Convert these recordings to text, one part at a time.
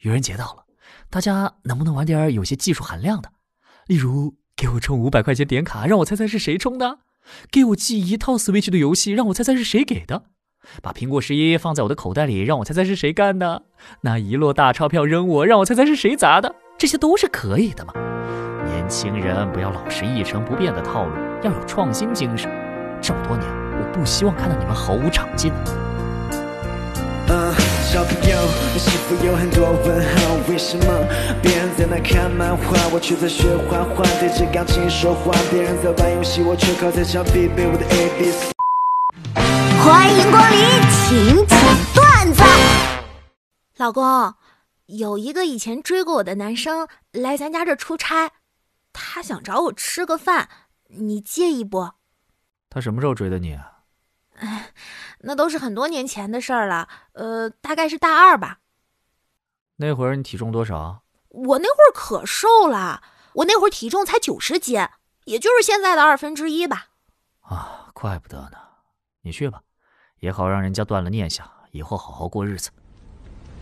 愚人节到了，大家能不能玩点有些技术含量的？例如，给我充五百块钱点卡，让我猜猜是谁充的；给我寄一套 Switch 的游戏，让我猜猜是谁给的；把苹果十一放在我的口袋里，让我猜猜是谁干的；那一摞大钞票扔我，让我猜猜是谁砸的。这些都是可以的嘛？年轻人不要老是一成不变的套路，要有创新精神。这么多年，我不希望看到你们毫无长进。小朋友，是否有很多问号？为什么别人在那看漫画，我却在学画画，对着钢琴说话？别人在玩游戏，我却靠在墙壁背我的 A B C。欢迎光临，请讲段子。老公，有一个以前追过我的男生来咱家这出差，他想找我吃个饭，你介意不？他什么时候追的你？哎。那都是很多年前的事儿了，呃，大概是大二吧。那会儿你体重多少？我那会儿可瘦了，我那会儿体重才九十斤，也就是现在的二分之一吧。啊，怪不得呢。你去吧，也好让人家断了念想，以后好好过日子。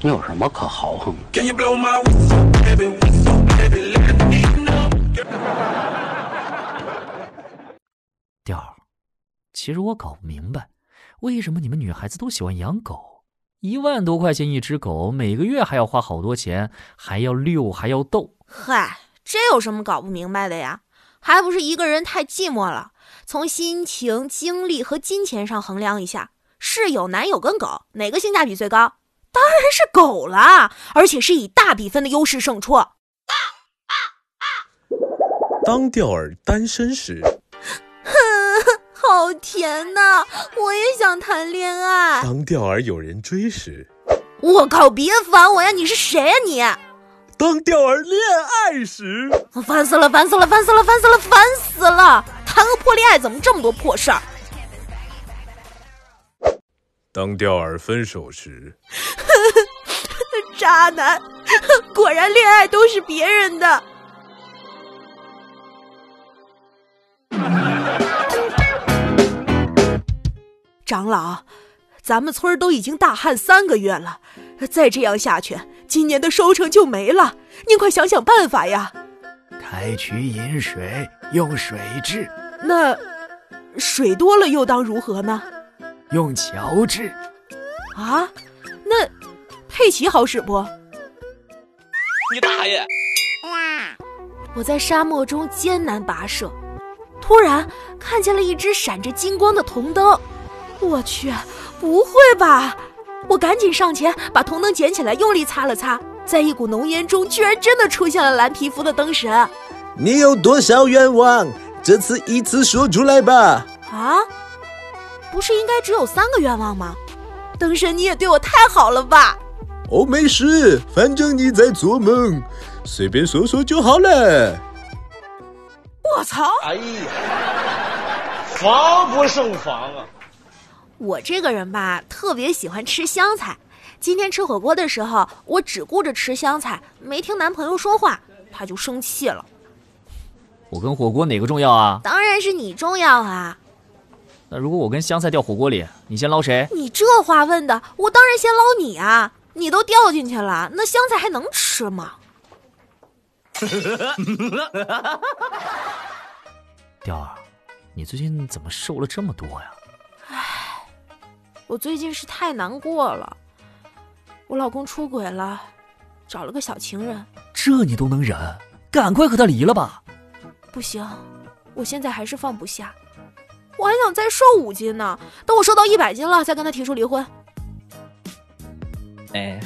你有什么可豪横的？调儿，其实我搞不明白。为什么你们女孩子都喜欢养狗？一万多块钱一只狗，每个月还要花好多钱，还要遛，还要逗。嗨，这有什么搞不明白的呀？还不是一个人太寂寞了。从心情、精力和金钱上衡量一下，室友、男友跟狗哪个性价比最高？当然是狗了，而且是以大比分的优势胜出。当钓儿单身时。好甜呐！我也想谈恋爱。当钓儿有人追时，我靠！别烦我呀！你是谁呀你？当钓儿恋爱时，烦死了！烦死了！烦死了！烦死了！烦死了！谈个破恋爱怎么这么多破事儿？当钓儿分手时，渣男！果然恋爱都是别人的。长老，咱们村都已经大旱三个月了，再这样下去，今年的收成就没了。您快想想办法呀！开渠引水，用水治。那水多了又当如何呢？用桥治。啊？那佩奇好使不？你大爷！我在沙漠中艰难跋涉，突然看见了一只闪着金光的铜灯。我去，不会吧！我赶紧上前把铜灯捡起来，用力擦了擦，在一股浓烟中，居然真的出现了蓝皮肤的灯神。你有多少愿望？这次一次说出来吧！啊，不是应该只有三个愿望吗？灯神，你也对我太好了吧！哦，没事，反正你在做梦，随便说说就好了。我操！哎呀，防不胜防啊！我这个人吧，特别喜欢吃香菜。今天吃火锅的时候，我只顾着吃香菜，没听男朋友说话，他就生气了。我跟火锅哪个重要啊？当然是你重要啊。那如果我跟香菜掉火锅里，你先捞谁？你这话问的，我当然先捞你啊！你都掉进去了，那香菜还能吃吗？调儿，你最近怎么瘦了这么多呀？我最近是太难过了，我老公出轨了，找了个小情人。这你都能忍？赶快和他离了吧！不行，我现在还是放不下，我还想再瘦五斤呢。等我瘦到一百斤了，再跟他提出离婚。哎。